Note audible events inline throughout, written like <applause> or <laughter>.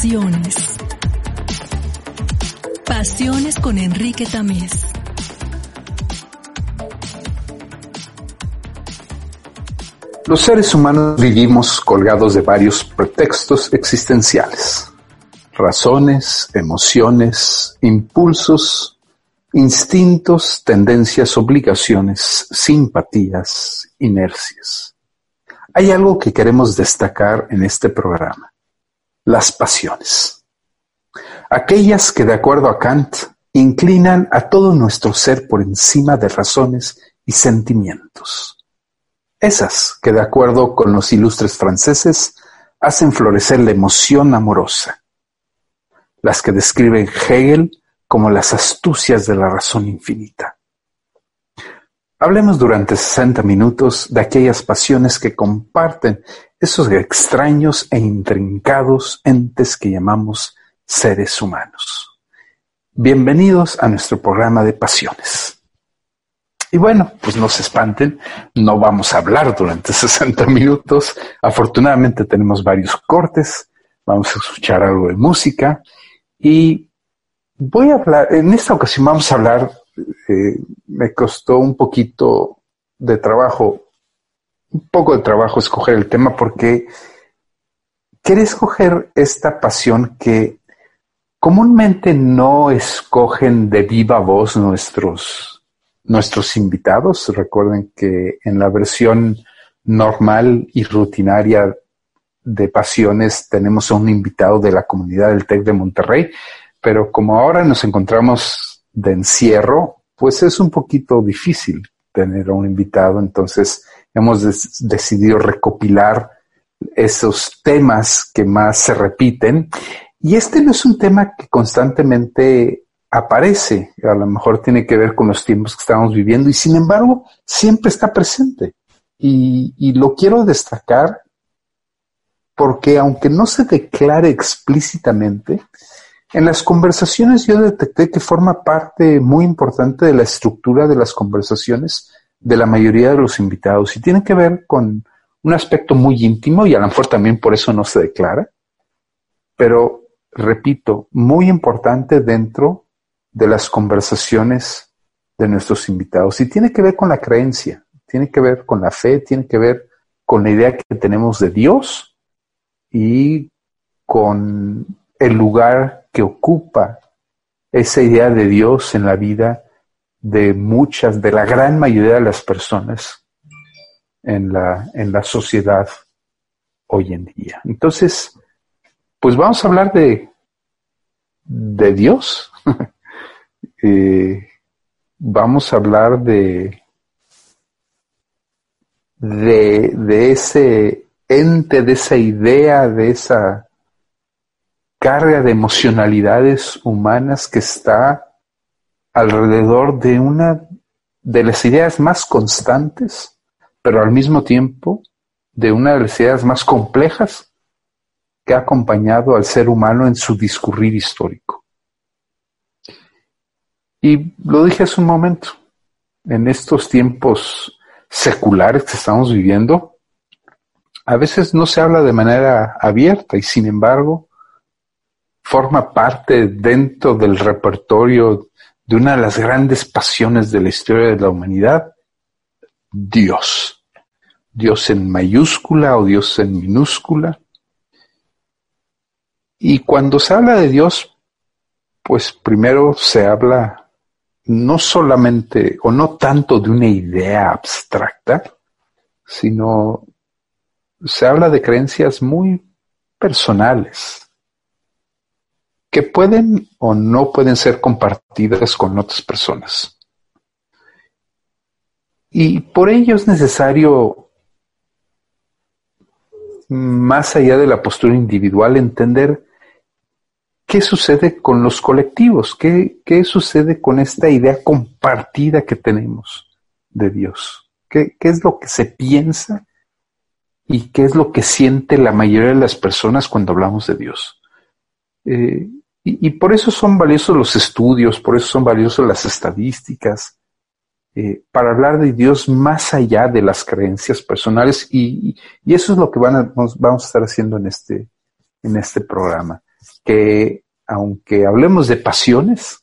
Pasiones. Pasiones con Enrique Tamés. Los seres humanos vivimos colgados de varios pretextos existenciales. Razones, emociones, impulsos, instintos, tendencias, obligaciones, simpatías, inercias. Hay algo que queremos destacar en este programa las pasiones. Aquellas que, de acuerdo a Kant, inclinan a todo nuestro ser por encima de razones y sentimientos. Esas que, de acuerdo con los ilustres franceses, hacen florecer la emoción amorosa. Las que describe Hegel como las astucias de la razón infinita. Hablemos durante 60 minutos de aquellas pasiones que comparten esos extraños e intrincados entes que llamamos seres humanos. Bienvenidos a nuestro programa de pasiones. Y bueno, pues no se espanten, no vamos a hablar durante <laughs> 60 minutos. Afortunadamente tenemos varios cortes, vamos a escuchar algo de música y voy a hablar, en esta ocasión vamos a hablar me costó un poquito de trabajo, un poco de trabajo escoger el tema porque quería escoger esta pasión que comúnmente no escogen de viva voz nuestros, nuestros invitados. Recuerden que en la versión normal y rutinaria de pasiones tenemos a un invitado de la comunidad del TEC de Monterrey, pero como ahora nos encontramos de encierro, pues es un poquito difícil tener a un invitado, entonces hemos decidido recopilar esos temas que más se repiten. Y este no es un tema que constantemente aparece, a lo mejor tiene que ver con los tiempos que estamos viviendo y sin embargo siempre está presente. Y, y lo quiero destacar porque aunque no se declare explícitamente, en las conversaciones yo detecté que forma parte muy importante de la estructura de las conversaciones de la mayoría de los invitados y tiene que ver con un aspecto muy íntimo y a lo mejor también por eso no se declara, pero repito, muy importante dentro de las conversaciones de nuestros invitados y tiene que ver con la creencia, tiene que ver con la fe, tiene que ver con la idea que tenemos de Dios y con el lugar que ocupa esa idea de Dios en la vida de muchas, de la gran mayoría de las personas en la, en la sociedad hoy en día. Entonces, pues vamos a hablar de, de Dios. <laughs> Eh, vamos a hablar de, de, de ese ente, de esa idea, de esa carga de emocionalidades humanas que está alrededor de una de las ideas más constantes, pero al mismo tiempo de una de las ideas más complejas que ha acompañado al ser humano en su discurrir histórico. Y lo dije hace un momento, en estos tiempos seculares que estamos viviendo, a veces no se habla de manera abierta y sin embargo forma parte dentro del repertorio de una de las grandes pasiones de la historia de la humanidad, Dios. Dios en mayúscula o Dios en minúscula. Y cuando se habla de Dios, pues primero se habla no solamente o no tanto de una idea abstracta, sino se habla de creencias muy personales, que pueden o no pueden ser compartidas con otras personas. y por ello es necesario, más allá de la postura individual, entender qué sucede con los colectivos, qué, qué sucede con esta idea compartida que tenemos de Dios, qué, qué es lo que se piensa y qué es lo que siente la mayoría de las personas cuando hablamos de Dios. Eh, y, por eso son valiosos los estudios, por eso son valiosos las estadísticas, eh, para hablar de Dios más allá de las creencias personales y, eso es lo que van a, vamos a estar haciendo en este, en este programa. Que aunque hablemos de pasiones,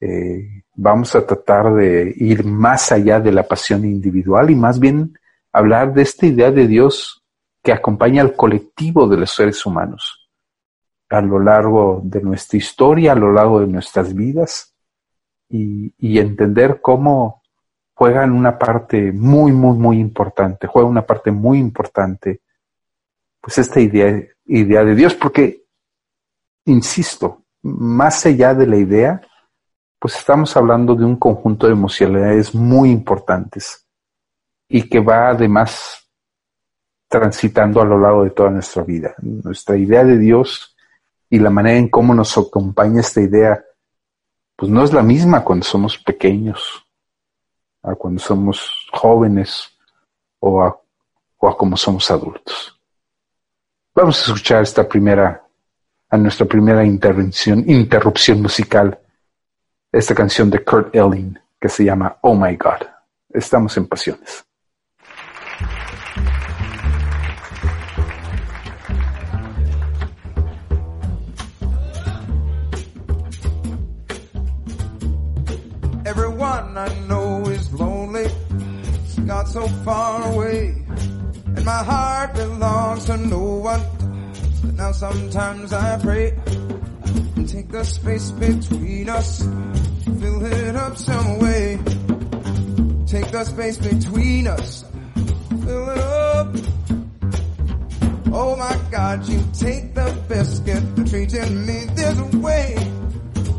eh, vamos a tratar de ir más allá de la pasión individual y más bien hablar de esta idea de Dios que acompaña al colectivo de los seres humanos a lo largo de nuestra historia, a lo largo de nuestras vidas y, entender cómo juegan una parte muy, muy, muy importante, juega una parte muy importante, pues esta idea, idea de Dios, porque, insisto, más allá de la idea, pues estamos hablando de un conjunto de emocionalidades muy importantes y que va además transitando a lo largo de toda nuestra vida. Nuestra idea de Dios y la manera en cómo nos acompaña esta idea, pues no es la misma cuando somos pequeños a cuando somos jóvenes o a, o a como somos adultos. Vamos a escuchar esta primera, a nuestra primera intervención, interrupción musical, esta canción de Kurt Elling que se llama Oh My God. Estamos en pasiones. So far away. And my heart belongs to no one. But now sometimes I pray. and Take the space between us. Fill it up some way. Take the space between us. Fill it up. Oh my God, you take the biscuit, treating me this way.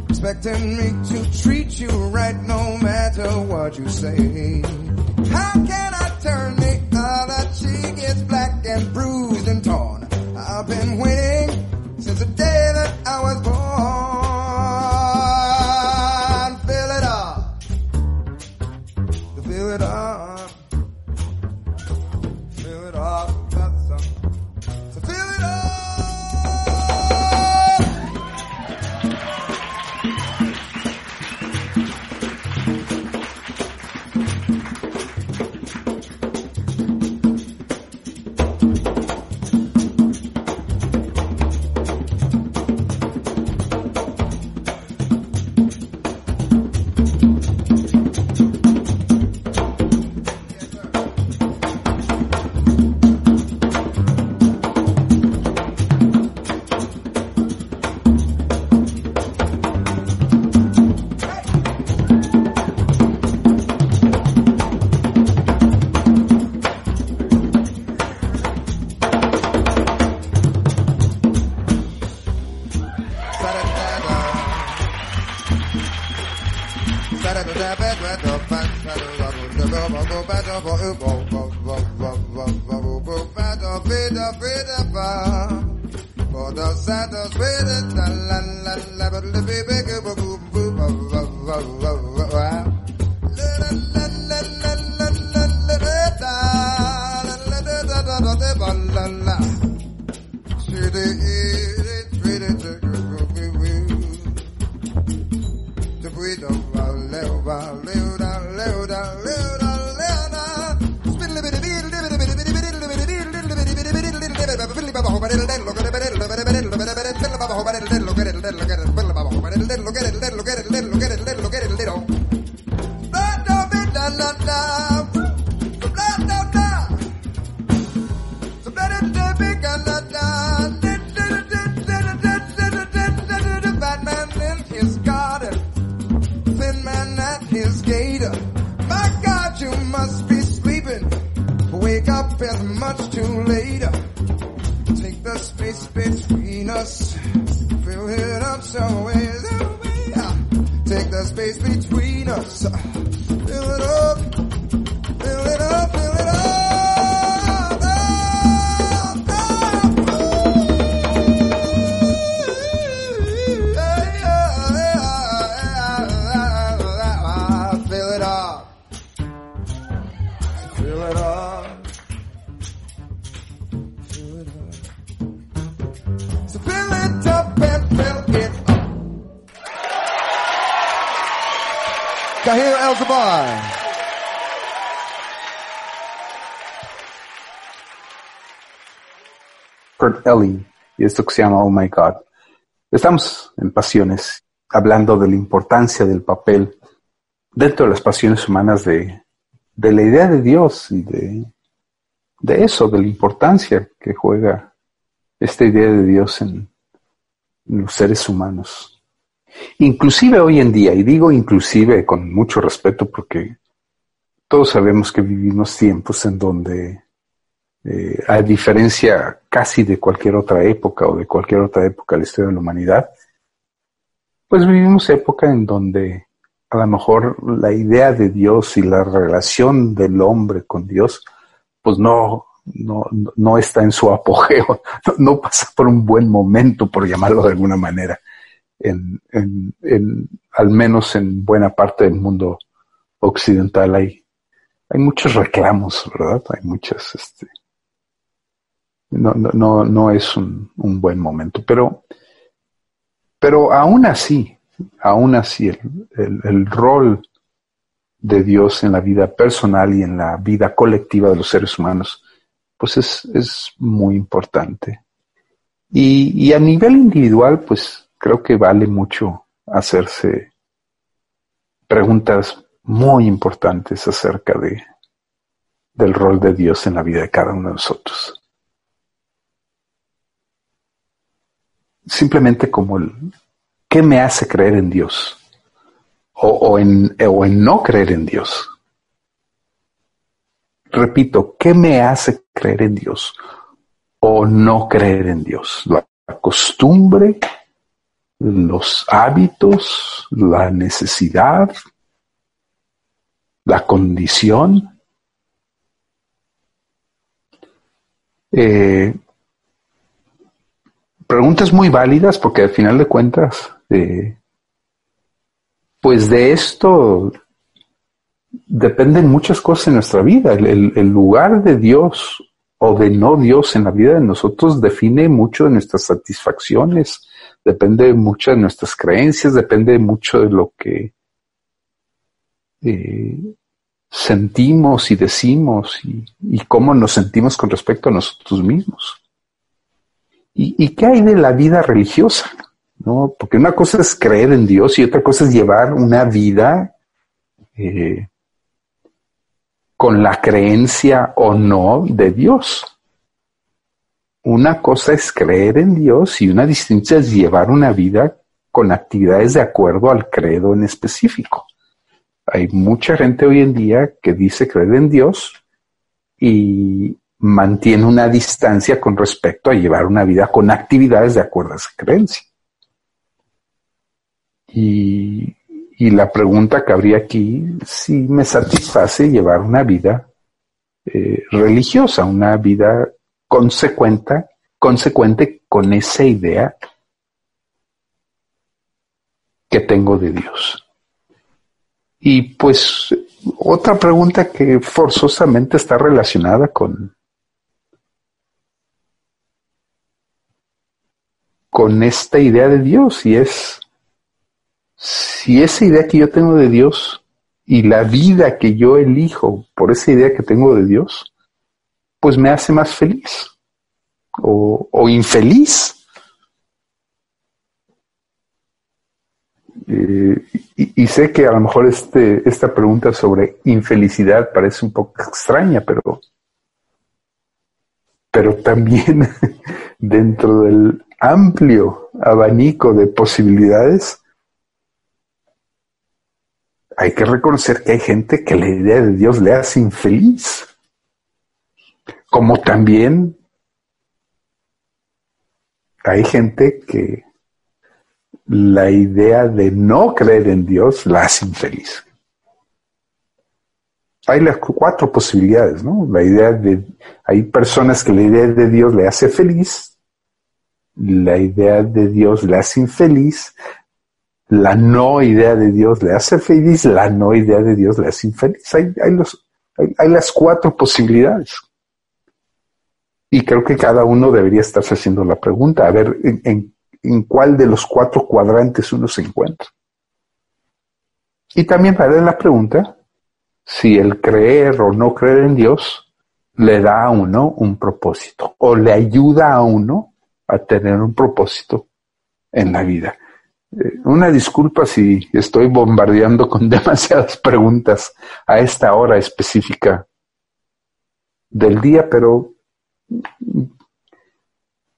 Expecting me to treat you right no matter what you say. How can I turn the other cheek? It's black and bruised and torn. I've been waiting since the day that I was born. Fill it up. Fill it up. So fill it up and fill it up. El Zabar. Kurt Ellie y esto que se llama Oh My God. Estamos en Pasiones, hablando de la importancia del papel dentro de las pasiones humanas de de la idea de Dios y de, de eso, de la importancia que juega esta idea de Dios en, los seres humanos. Inclusive hoy en día, y digo inclusive con mucho respeto porque todos sabemos que vivimos tiempos en donde, eh, a diferencia casi de cualquier otra época o de cualquier otra época de la historia de la humanidad, pues vivimos época en donde a lo mejor la idea de Dios y la relación del hombre con Dios, pues no, no, no está en su apogeo, <laughs> no, pasa por un buen momento, por llamarlo de alguna manera, al menos en buena parte del mundo occidental hay, hay muchos reclamos, ¿verdad? Hay muchas, este, no, no, no, no es un, un buen momento, pero, pero aún así, aún así el, el, rol de Dios en la vida personal y en la vida colectiva de los seres humanos, pues es, es muy importante. Y, y, a nivel individual, pues creo que vale mucho hacerse preguntas muy importantes acerca de, del rol de Dios en la vida de cada uno de nosotros. Simplemente como el, ¿qué me hace creer en Dios? O, en, o en no creer en Dios. Repito, ¿qué me hace creer en Dios o no creer en Dios? La costumbre, los hábitos, la necesidad, la condición. Eh, preguntas muy válidas porque al final de cuentas pues de esto dependen muchas cosas en nuestra vida. El, lugar de Dios o de no Dios en la vida de nosotros define mucho de nuestras satisfacciones, depende mucho de nuestras creencias, depende mucho de lo que eh, sentimos y decimos y, y, cómo nos sentimos con respecto a nosotros mismos. ¿Y, ¿Y qué hay de la vida religiosa? ¿No? Porque una cosa es creer en Dios y otra cosa es llevar una vida eh, con la creencia o no de Dios. Una cosa es creer en Dios y una distinta es llevar una vida con actividades de acuerdo al credo en específico. Hay mucha gente hoy en día que dice creer en Dios y mantiene una distancia con respecto a llevar una vida con actividades de acuerdo a esa creencia. Y, la pregunta que habría aquí, si me satisface llevar una vida eh, religiosa, una vida consecuente, consecuente con esa idea que tengo de Dios. Y pues otra pregunta que forzosamente está relacionada con, con esta idea de Dios y es si esa idea que yo tengo de Dios y la vida que yo elijo por esa idea que tengo de Dios, pues me hace más feliz o, infeliz. Eh, y, sé que a lo mejor este, esta pregunta sobre infelicidad parece un poco extraña, pero, pero también <laughs> dentro del amplio abanico de posibilidades, hay que reconocer que hay gente que la idea de Dios le hace infeliz. Como también hay gente que la idea de no creer en Dios la hace infeliz. Hay las cuatro posibilidades, ¿no? La idea de, hay personas que la idea de Dios le hace feliz, la idea de Dios le hace infeliz, la no idea de Dios le hace feliz, la no idea de Dios le hace infeliz. Hay, los, hay, las cuatro posibilidades. Y creo que cada uno debería estarse haciendo la pregunta, a ver en, en, cuál de los cuatro cuadrantes uno se encuentra. Y también vale la pregunta si el creer o no creer en Dios le da a uno un propósito o le ayuda a uno a tener un propósito en la vida. Eh, una disculpa si estoy bombardeando con <laughs> demasiadas preguntas a esta hora específica del día, pero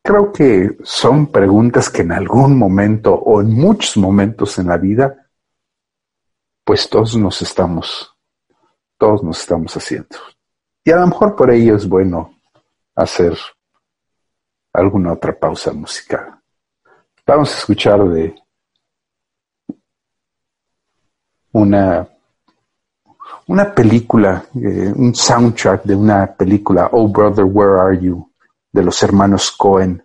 creo que son preguntas que en algún momento o en muchos momentos en la vida, pues todos nos estamos, todos nos estamos haciendo. Y a lo mejor por ello es bueno hacer alguna otra pausa musical. Vamos a escuchar de una, una película, eh, un soundtrack de una película, Oh Brother, Where Are You? de los hermanos Cohen,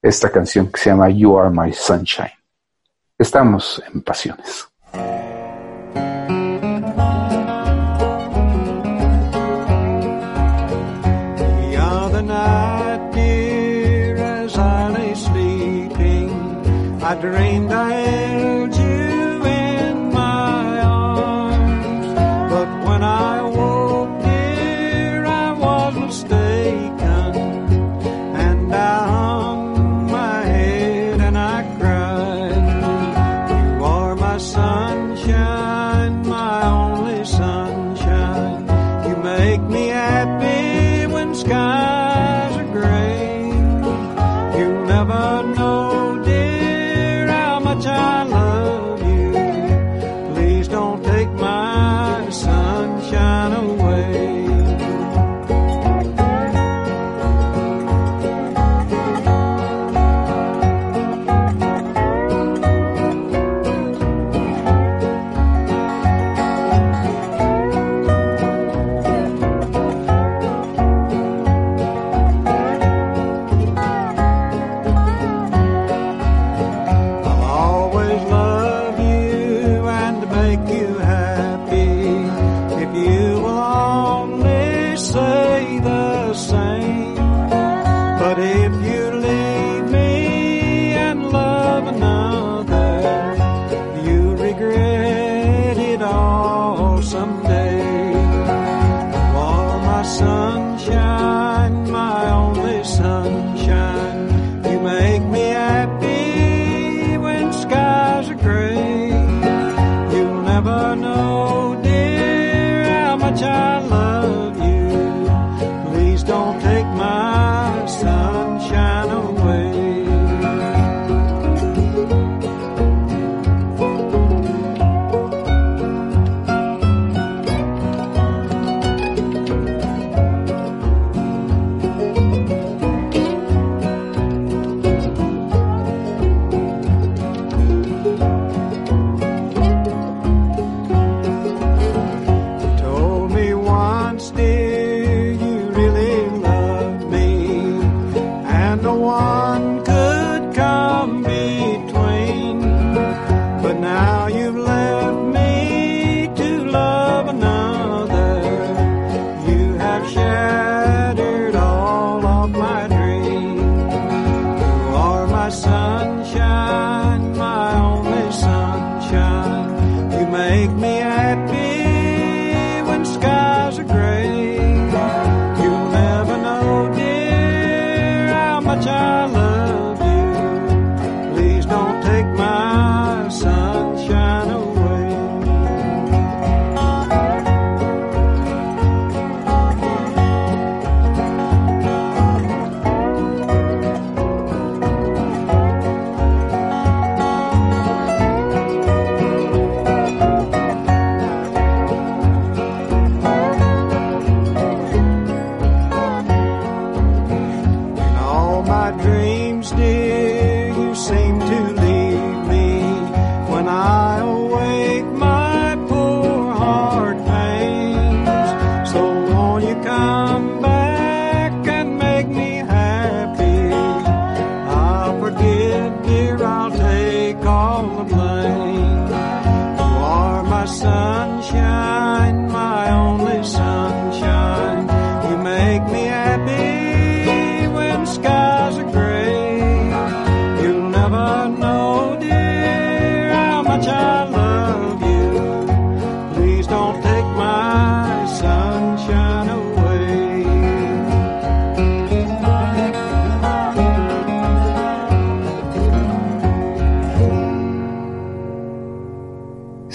esta canción que se llama You Are My Sunshine. Estamos en pasiones. don't.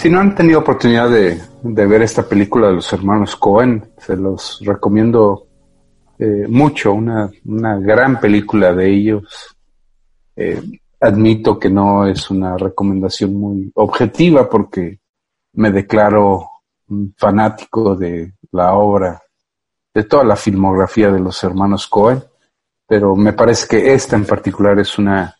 Si no han tenido oportunidad de, ver esta película de los hermanos Cohen, se los recomiendo eh, mucho, una, gran película de ellos. Eh, admito que no es una recomendación muy objetiva porque me declaro fanático de la obra, de toda la filmografía de los hermanos Cohen, pero me parece que esta en particular es una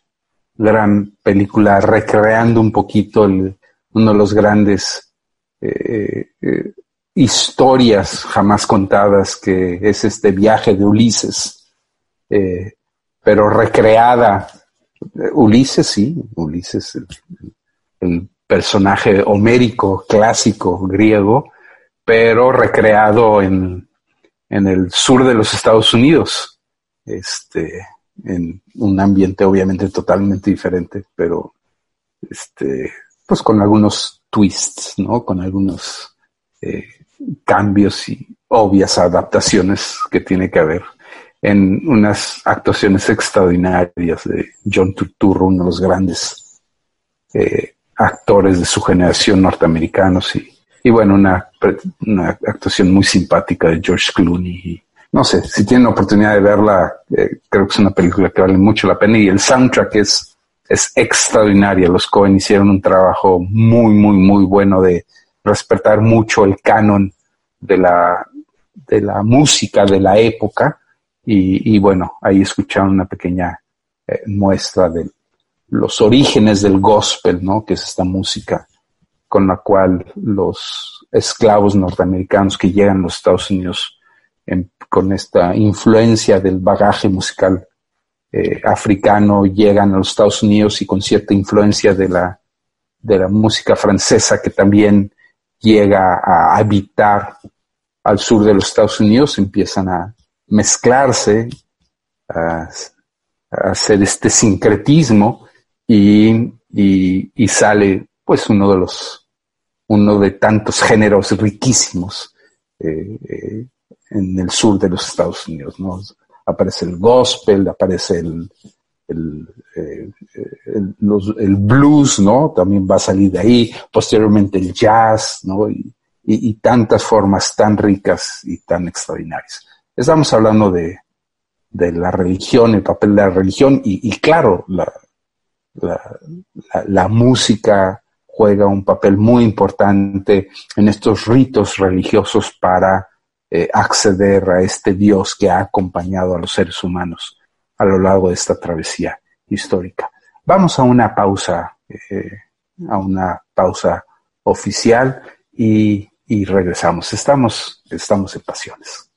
gran película recreando un poquito el, uno de los grandes eh, eh, historias jamás contadas, que es este viaje de Ulises, eh, pero recreada. Ulises, sí, Ulises, el, personaje homérico, clásico, griego, pero recreado en, en el sur de los Estados Unidos, este, en un ambiente obviamente totalmente diferente, pero este, pues con algunos twists, ¿no? Con algunos eh, cambios y obvias adaptaciones que tiene que haber en unas actuaciones extraordinarias de John Turturro, uno de los grandes eh, actores de su generación norteamericanos y, y bueno, una, una, actuación muy simpática de George Clooney. No sé, si tienen oportunidad de verla, eh, creo que es una película que vale mucho la pena y el soundtrack es es extraordinaria. Los Cohen hicieron un trabajo muy, muy, muy bueno de respetar mucho el canon de la, de la música de la época. Y, bueno, ahí escucharon una pequeña eh, muestra de los orígenes del gospel, ¿no? Que es esta música con la cual los esclavos norteamericanos que llegan a los Estados Unidos con esta influencia del bagaje musical eh, africano llegan a los Estados Unidos y con cierta influencia de la, de la música francesa que también llega a habitar al sur de los Estados Unidos, empiezan a mezclarse, a, hacer este sincretismo y, y, sale pues uno de los, uno de tantos géneros riquísimos eh, eh, en el sur de los Estados Unidos, ¿no? Aparece el gospel, aparece el, eh, el, blues, ¿no? También va a salir de ahí, posteriormente el jazz, ¿no? Y, tantas formas tan ricas y tan extraordinarias. Estamos hablando de, la religión, el papel de la religión y, claro, la, la, música juega un papel muy importante en estos ritos religiosos para eh, acceder a este Dios que ha acompañado a los seres humanos a lo largo de esta travesía histórica. Vamos a una pausa, eh, a una pausa oficial y, y regresamos. Estamos, estamos en pasiones.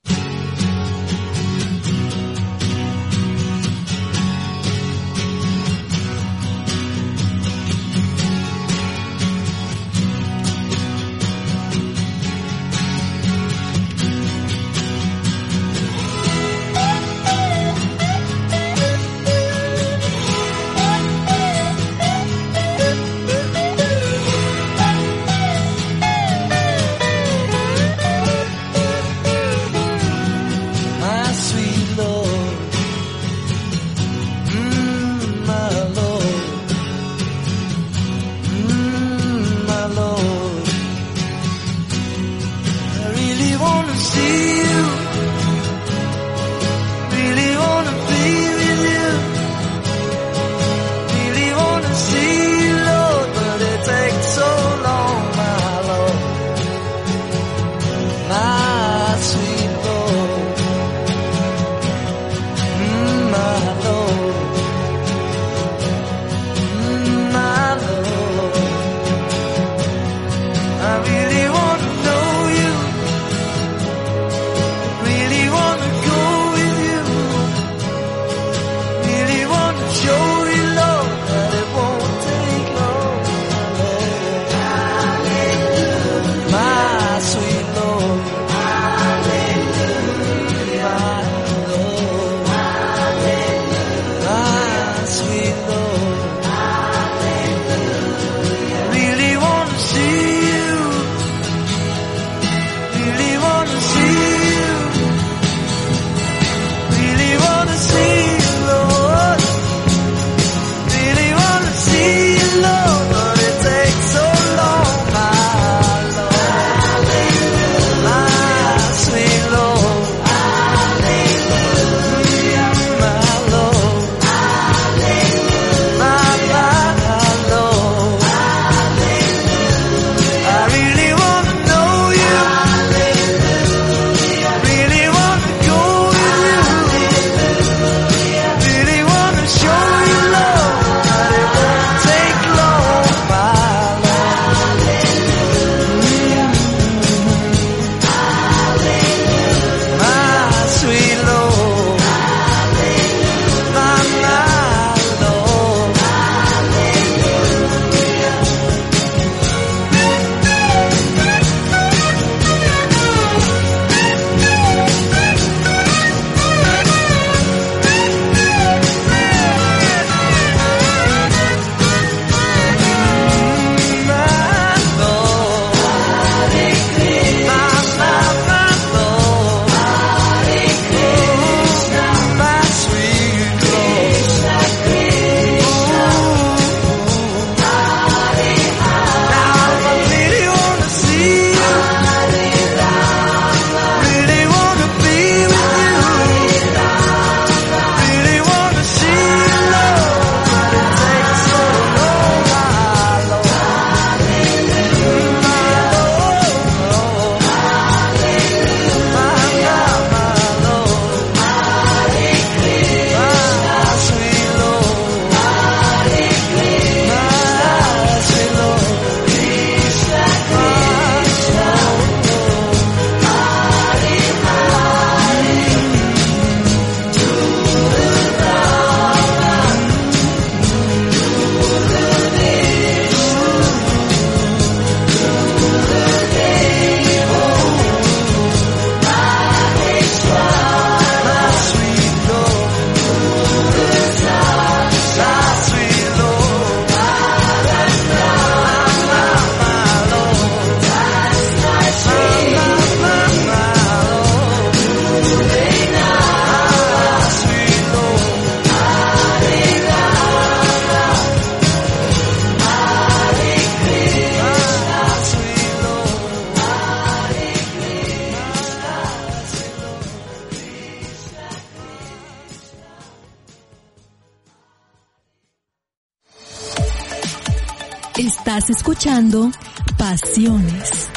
Pasiones.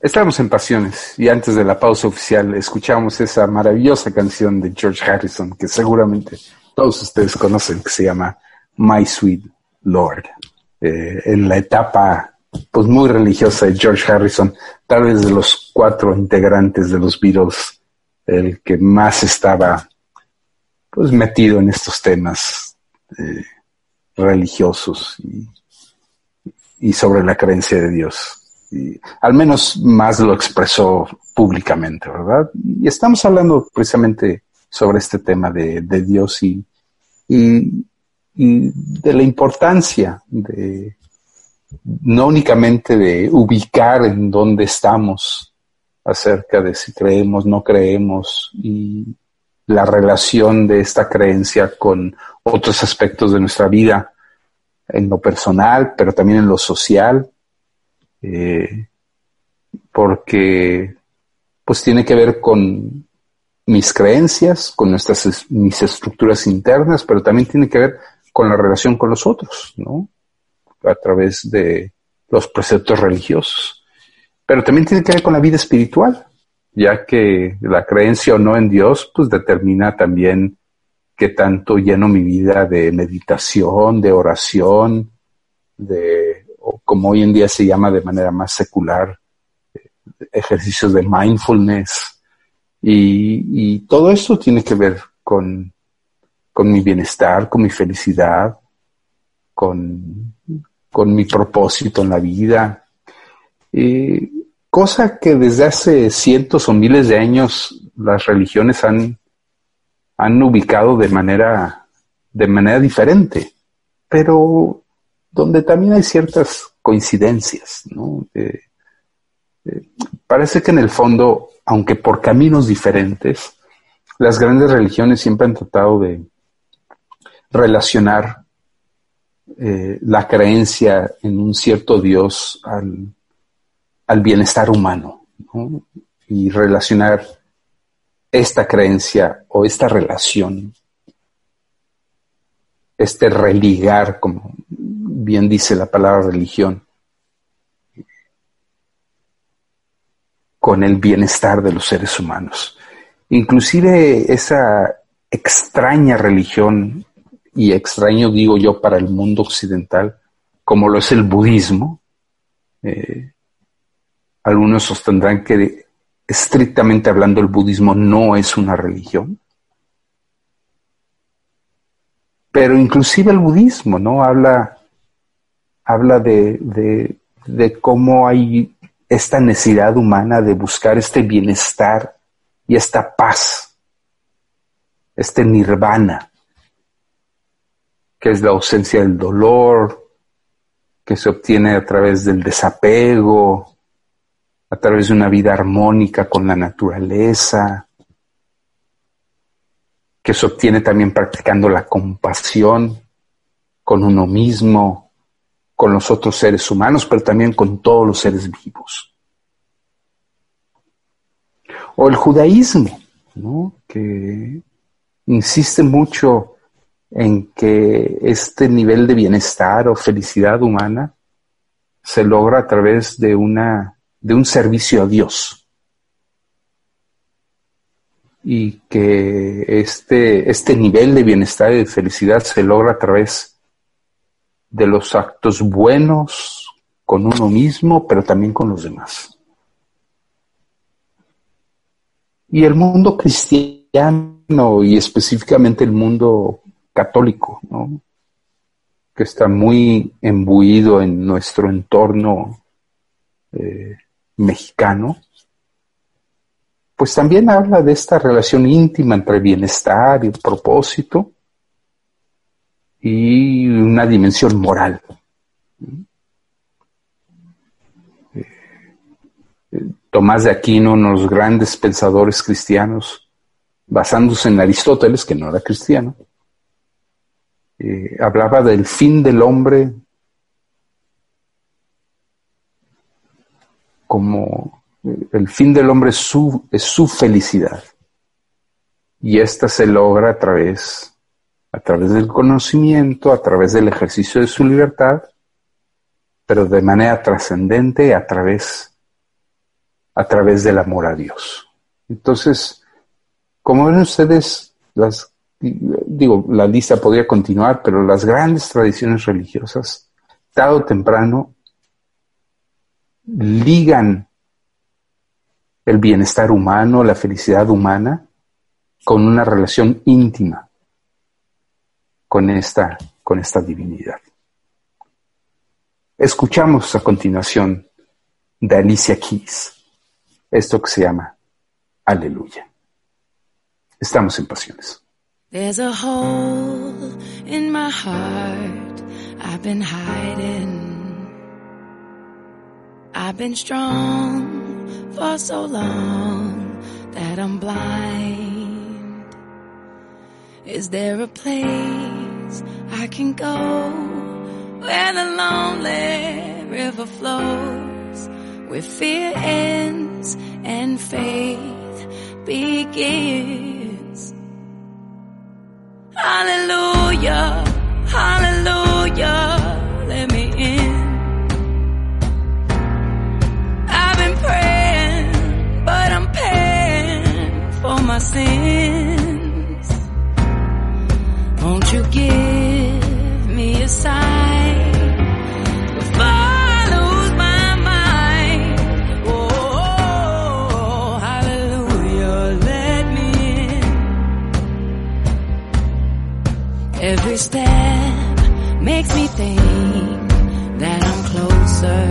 Estamos en Pasiones y antes de la pausa oficial escuchamos esa maravillosa canción de George Harrison que seguramente todos ustedes conocen que se llama My Sweet Lord. Eh, en la etapa pues muy religiosa de George Harrison, tal vez de los cuatro integrantes de los Beatles, el que más estaba pues metido en estos temas eh, religiosos y, sobre la creencia de Dios al menos más lo expresó públicamente, ¿verdad? Y estamos hablando precisamente sobre este tema de, Dios y, y, de la importancia de no únicamente de ubicar en dónde estamos acerca de si creemos, no creemos y la relación de esta creencia con otros aspectos de nuestra vida, en lo personal, pero también en lo social, eh, porque pues tiene que ver con mis creencias, con nuestras mis estructuras internas, pero también tiene que ver con la relación con los otros, ¿no? A través de los preceptos religiosos. Pero también tiene que ver con la vida espiritual, ya que la creencia o no en Dios, pues determina también qué tanto lleno mi vida de meditación, de oración, de como hoy en día se llama de manera más secular, ejercicios de mindfulness. Y, todo esto tiene que ver con, con mi bienestar, con mi felicidad, con, con mi propósito en la vida. Cosa que desde hace cientos o miles de años las religiones han, han ubicado de manera, de manera diferente. Pero donde también hay ciertas coincidencias, ¿no? Eh, eh, parece que en el fondo, aunque por caminos diferentes, las grandes religiones siempre han tratado de relacionar eh, la creencia en un cierto Dios al, al bienestar humano ¿no? y relacionar esta creencia o esta relación, este religar, como bien dice la palabra religión, con el bienestar de los seres humanos. Inclusive esa extraña religión, y extraño digo yo para el mundo occidental, como lo es el budismo, eh, algunos sostendrán que estrictamente hablando el budismo no es una religión, pero inclusive el budismo, ¿no? Habla habla de, cómo hay esta necesidad humana de buscar este bienestar y esta paz, este nirvana, que es la ausencia del dolor, que se obtiene a través del desapego, a través de una vida armónica con la naturaleza, que se obtiene también practicando la compasión con uno mismo, con los otros seres humanos, pero también con todos los seres vivos. O el judaísmo, que insiste mucho en que este nivel de bienestar o felicidad humana se logra a través de, una, de un servicio a Dios. Y que este, este nivel de bienestar y de felicidad se logra a través de los actos buenos con uno mismo, pero también con los demás. Y el mundo cristiano y específicamente el mundo católico, que está muy embuido en nuestro entorno eh, mexicano, pues también habla de esta relación íntima entre bienestar y propósito, y una dimensión moral. Tomás de Aquino, unos grandes pensadores cristianos, basándose en Aristóteles, que no era cristiano, eh, hablaba del fin del hombre como el fin del hombre su, es su felicidad. Y esta se logra a través a través del conocimiento, a través del ejercicio de su libertad, pero de manera trascendente a través, a través del amor a Dios. Entonces, como ven ustedes, las, digo, la lista podría continuar, pero las grandes tradiciones religiosas, tarde o temprano, ligan el bienestar humano, la felicidad humana, con una relación íntima con esta, con esta divinidad. Escuchamos a continuación de Alicia Keys esto que se llama Aleluya. Estamos en pasiones. There's a hole in my heart I've been hiding. I've been strong for so long that I'm blind. Is there a place I can go where the lonely river flows, where fear ends and faith begins? Hallelujah, hallelujah, sins. Won't you give me a sign before I lose my mind? Oh, hallelujah, let me in. Every step makes me think that I'm closer.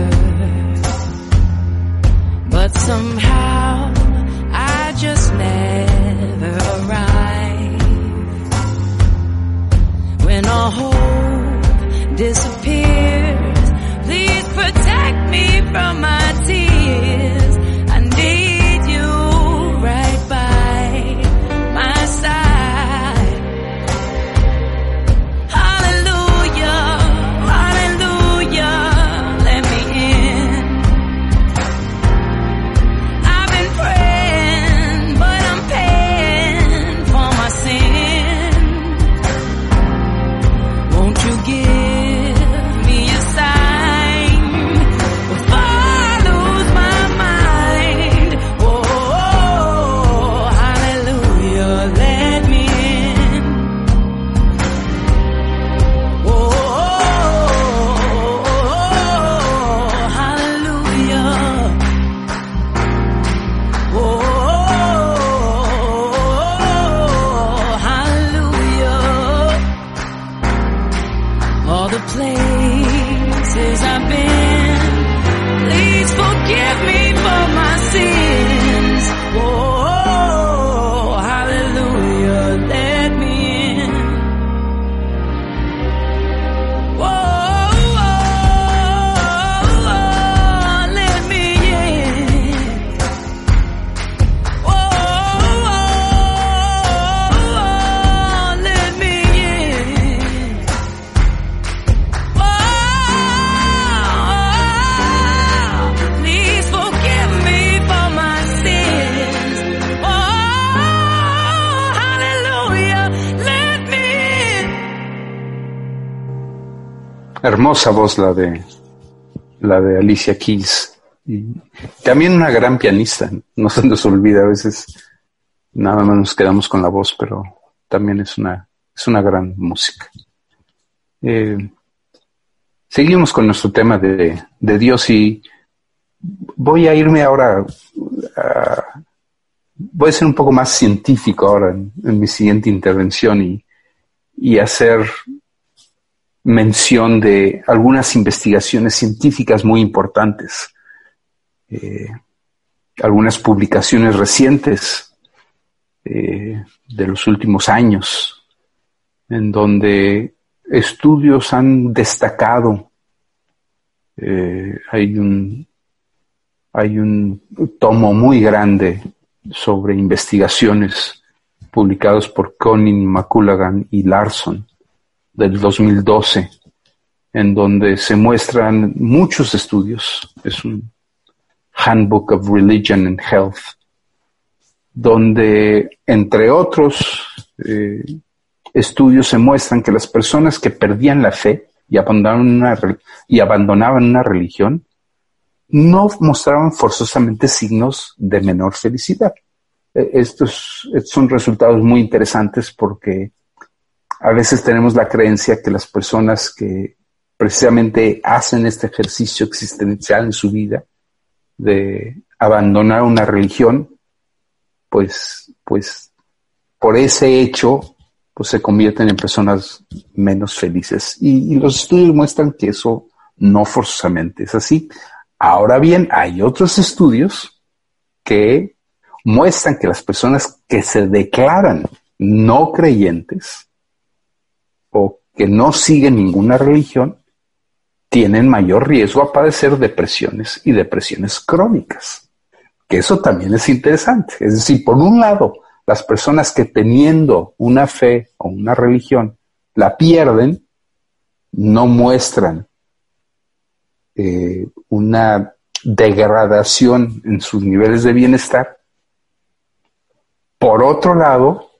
But somehow Hermosa voz la de la de Alicia Keys. También una gran pianista. No se nos olvida a veces. Nada más nos quedamos con la voz, pero también es una, es una gran música. Eh, seguimos con nuestro tema de, de Dios y voy a irme ahora voy a ser un poco más científico ahora en, en mi siguiente intervención y, y hacer mención de algunas investigaciones científicas muy importantes, eh, algunas publicaciones recientes eh, de los últimos años, en donde estudios han destacado, eh, hay un hay un tomo muy grande sobre investigaciones publicados por Conin, McCullagan y Larson del 2012, en donde se muestran muchos estudios. Es un Handbook of Religion and Health, donde, entre otros, eh, estudios se muestran que las personas que perdían la fe y abandonaban una, y abandonaban una religión no mostraban forzosamente signos de menor felicidad. E, estos, estos son resultados muy interesantes porque a veces tenemos la creencia que las personas que precisamente hacen este ejercicio existencial en su vida de abandonar una religión, pues, pues por ese hecho, pues se convierten en personas menos felices. Y, y los estudios muestran que eso no forzosamente es así. Ahora bien, hay otros estudios que muestran que las personas que se declaran no creyentes o que no siguen ninguna religión tienen mayor riesgo a padecer depresiones y depresiones crónicas. Que eso también es interesante. Es decir, por un lado, las personas que teniendo una fe o una religión la pierden, no muestran eh, una degradación en sus niveles de bienestar. Por otro lado,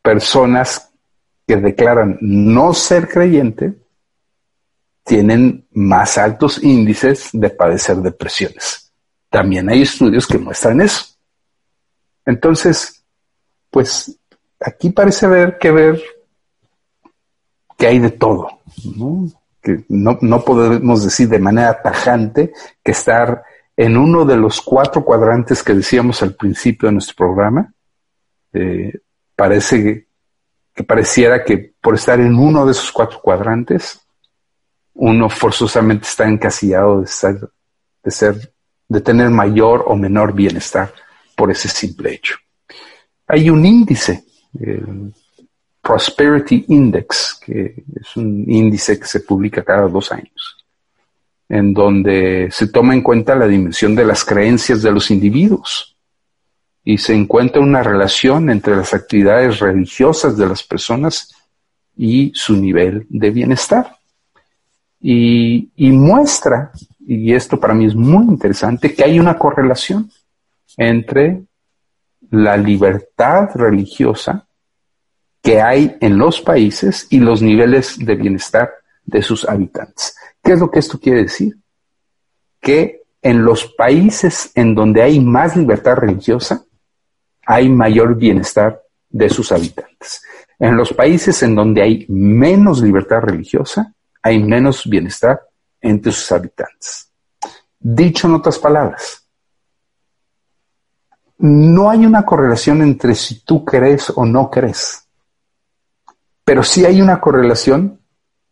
personas que declaran no ser creyente tienen más altos índices de padecer depresiones. También hay estudios que muestran eso. Entonces, pues aquí parece haber que ver que hay de todo, ¿no? que no, no podemos decir de manera tajante que estar en uno de los cuatro cuadrantes que decíamos al principio de nuestro programa, eh, parece que pareciera que por estar en uno de esos cuatro cuadrantes, uno forzosamente está encasillado de, de, ser, de tener mayor o menor bienestar por ese simple hecho. Hay un índice, el Prosperity Index, que es un índice que se publica cada dos años, en donde se toma en cuenta la dimensión de las creencias de los individuos y se encuentra una relación entre las actividades religiosas de las personas y su nivel de bienestar y, muestra, y esto para mí es muy interesante, que hay una correlación entre la libertad religiosa que hay en los países y los niveles de bienestar de sus habitantes. ¿Qué es lo que esto quiere decir? Que en los países en donde hay más libertad religiosa, hay mayor bienestar de sus habitantes. En los países en donde hay menos libertad religiosa, hay menos bienestar entre sus habitantes. Dicho en otras palabras, no hay una correlación entre si tú crees o no crees, pero sí hay una correlación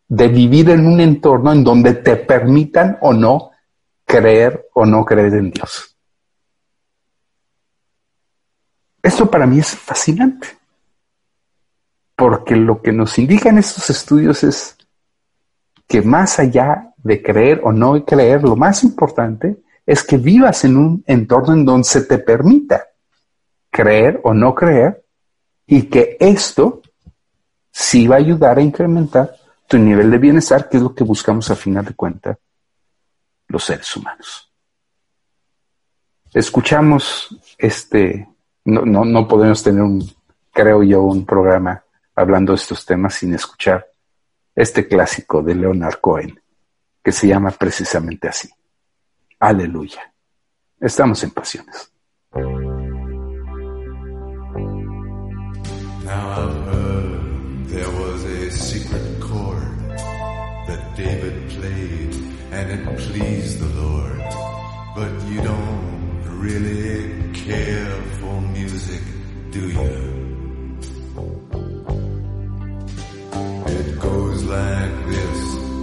de vivir en un entorno en donde te permitan o no creer o no creer en Dios. Esto para mí es fascinante, porque lo que nos indican estos estudios es que más allá de creer o no creer, lo más importante es que vivas en un entorno en donde se te permita creer o no creer y que esto sí va a ayudar a incrementar tu nivel de bienestar, que es lo que buscamos a final de cuentas los seres humanos. Escuchamos este, no, no, no podemos tener un, creo yo, un programa hablando de estos temas sin escuchar este clásico de Leonard Cohen, que se llama precisamente así. Aleluya. Estamos en pasiones. Now I've heard there was a secret chord that David played and it pleased the Lord. But you don't really care for music, do you? It goes like this,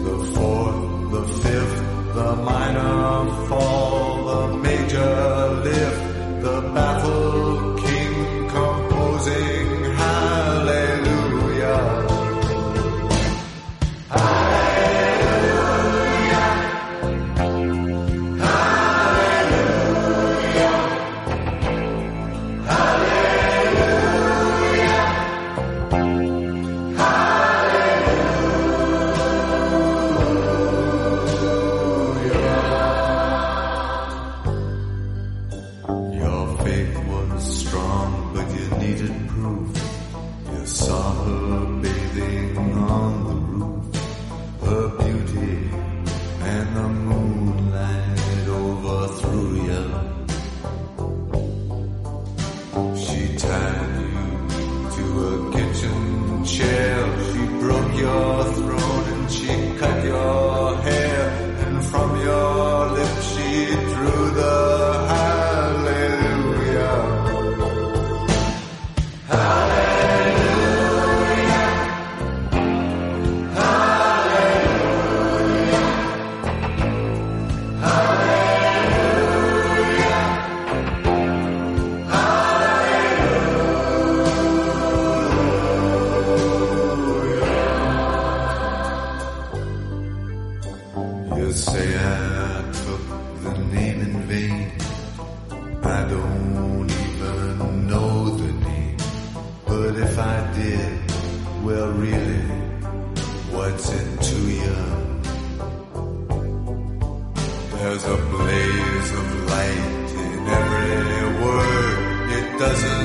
the fourth, the fifth, the minor fall, the major There's a blaze of light in every word. It doesn't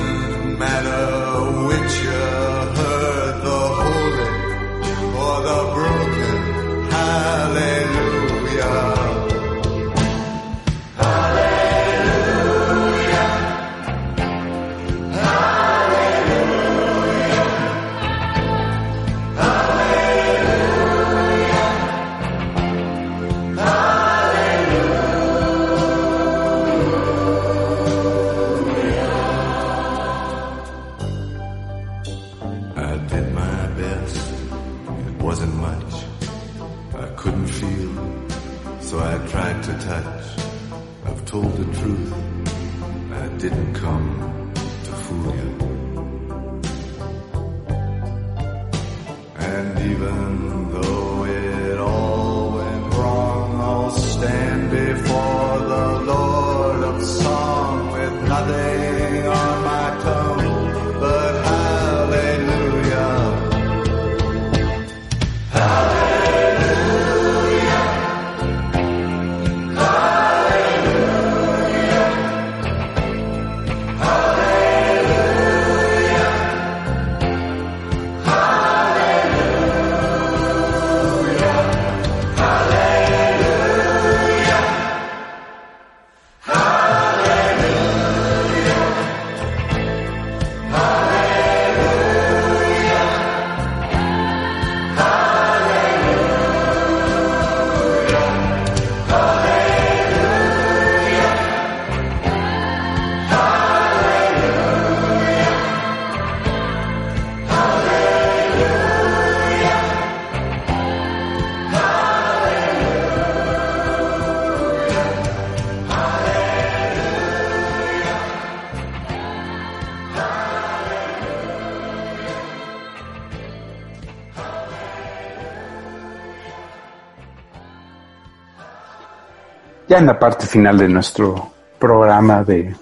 En la parte final de nuestro programa de,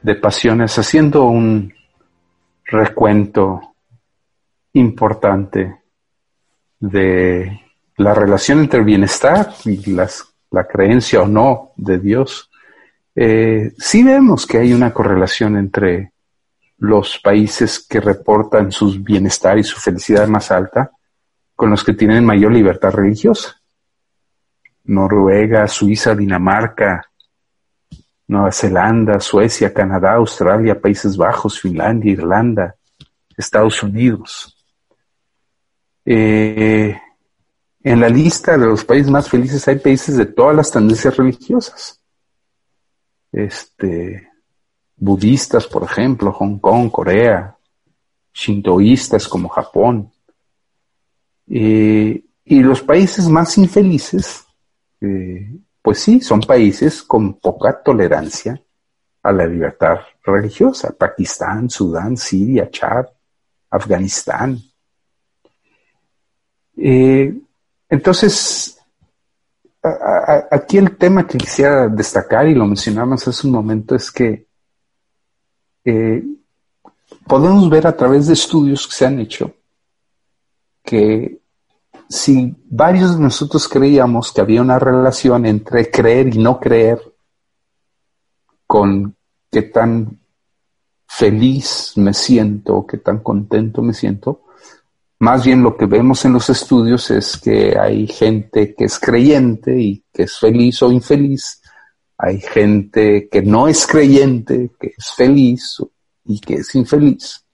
de pasiones, haciendo un recuento importante de la relación entre el bienestar y las- la creencia o no de Dios, eh, sí vemos que hay una correlación entre los países que reportan su bienestar y su felicidad más alta con los que tienen mayor libertad religiosa. Noruega, Suiza, Dinamarca, Nueva Zelanda, Suecia, Canadá, Australia, Países Bajos, Finlandia, Irlanda, Estados Unidos. Eh, en la lista de los países más felices hay países de todas las tendencias religiosas. Este, budistas, por ejemplo, Hong Kong, Corea, shintoístas como Japón. Eh, y los países más infelices, eh, pues sí, son países con poca tolerancia a la libertad religiosa. Pakistán, Sudán, Siria, Chad, Afganistán. Eh, entonces, aquí el tema que quisiera destacar, y lo mencionamos hace un momento, es que eh, podemos ver a través de estudios que se han hecho que si varios de nosotros creíamos que había una relación entre creer y no creer con qué tan feliz me siento, qué tan contento me siento, Más bien lo que vemos en los estudios es que hay gente que es creyente y que es feliz o infeliz. Hay gente que no es creyente, que es feliz y que es infeliz.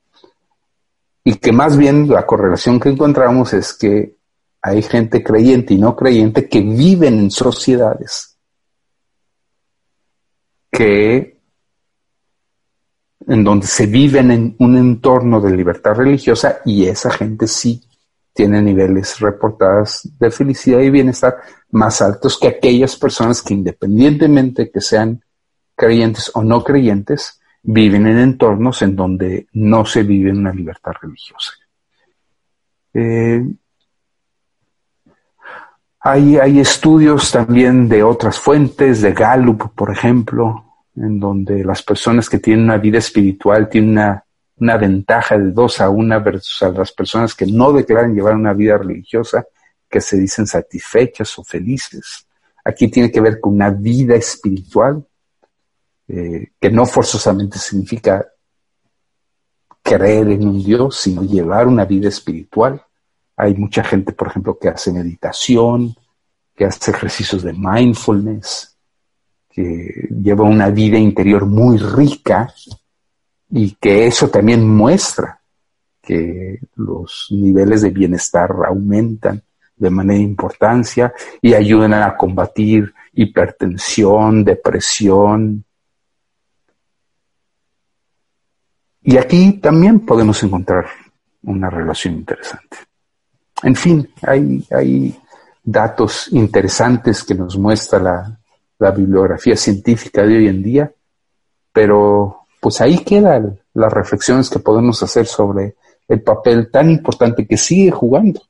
Y que más bien la correlación que encontramos es que hay gente creyente y no creyente que viven en sociedades que en donde se viven en un entorno de libertad religiosa y esa gente sí tiene niveles reportados de felicidad y bienestar más altos que aquellas personas que independientemente que sean creyentes o no creyentes, viven en entornos en donde no se vive una libertad religiosa. Eh, hay, hay estudios también de otras fuentes, de Gallup, por ejemplo, en donde las personas que tienen una vida espiritual tienen una, ventaja de dos a una versus a las personas que no declaran llevar una vida religiosa, que se dicen satisfechas o felices. Aquí tiene que ver con una vida espiritual, eh, que no forzosamente significa creer en un Dios, sino llevar una vida espiritual. Hay mucha gente, por ejemplo, que hace meditación, que hace ejercicios de mindfulness, que lleva una vida interior muy rica y que eso también muestra que los niveles de bienestar aumentan de manera importancia y ayudan a combatir hipertensión, depresión. Y aquí también podemos encontrar una relación interesante. En fin, hay, datos interesantes que nos muestra la, la bibliografía científica de hoy en día, pero pues ahí quedan las reflexiones que podemos hacer sobre el papel tan importante que sigue jugando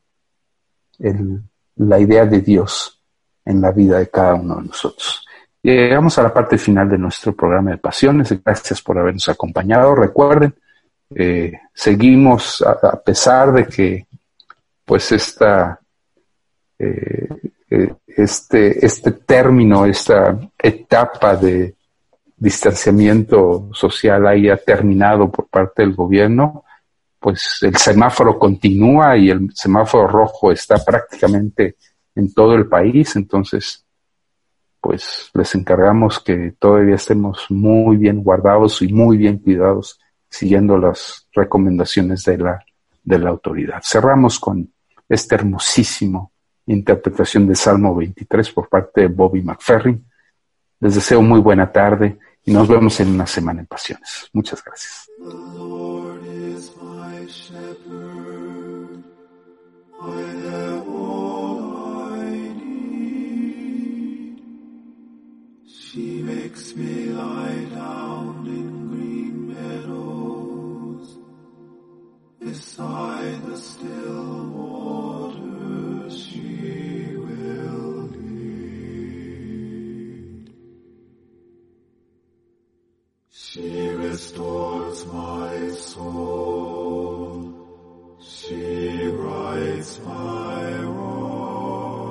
la idea de Dios en la vida de cada uno de nosotros. Llegamos a la parte final de nuestro programa de pasiones. Gracias por habernos acompañado. Recuerden, eh, seguimos a, pesar de que pues esta eh, eh, este, este término, esta etapa de distanciamiento social haya terminado por parte del gobierno, pues el semáforo continúa y el semáforo rojo está prácticamente en todo el país, entonces pues les encargamos que todavía estemos muy bien guardados y muy bien cuidados siguiendo las recomendaciones de la, de la autoridad. Cerramos con este hermosísimo interpretación de Salmo 23 por parte de Bobby McFerrin. Les deseo muy buena tarde y nos vemos en una semana en Pasiones. Muchas gracias. Restores my soul. She rights my wrongs.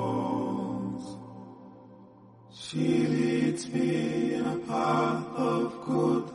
She leads me in a path of good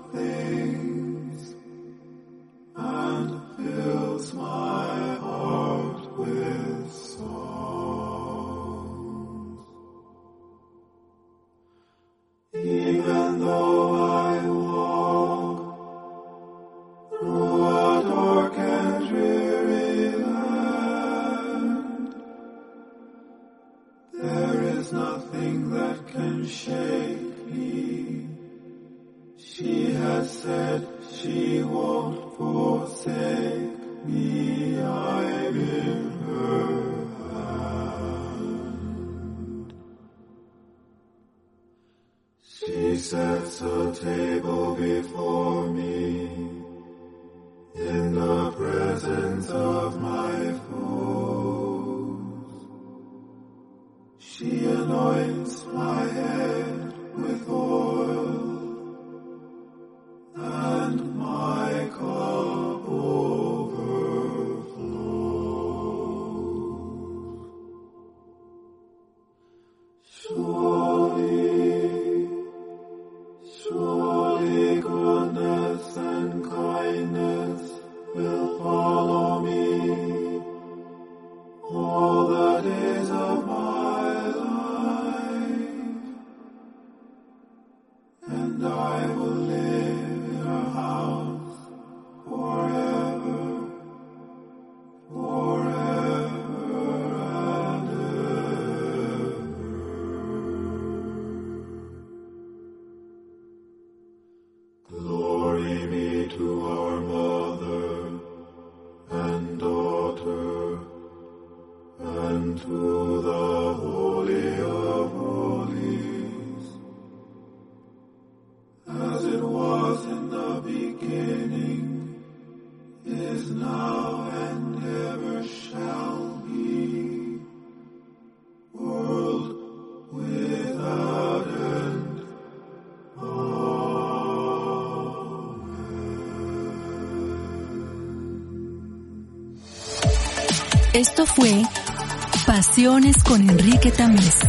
Esto fue Pasiones con Enrique Tamés.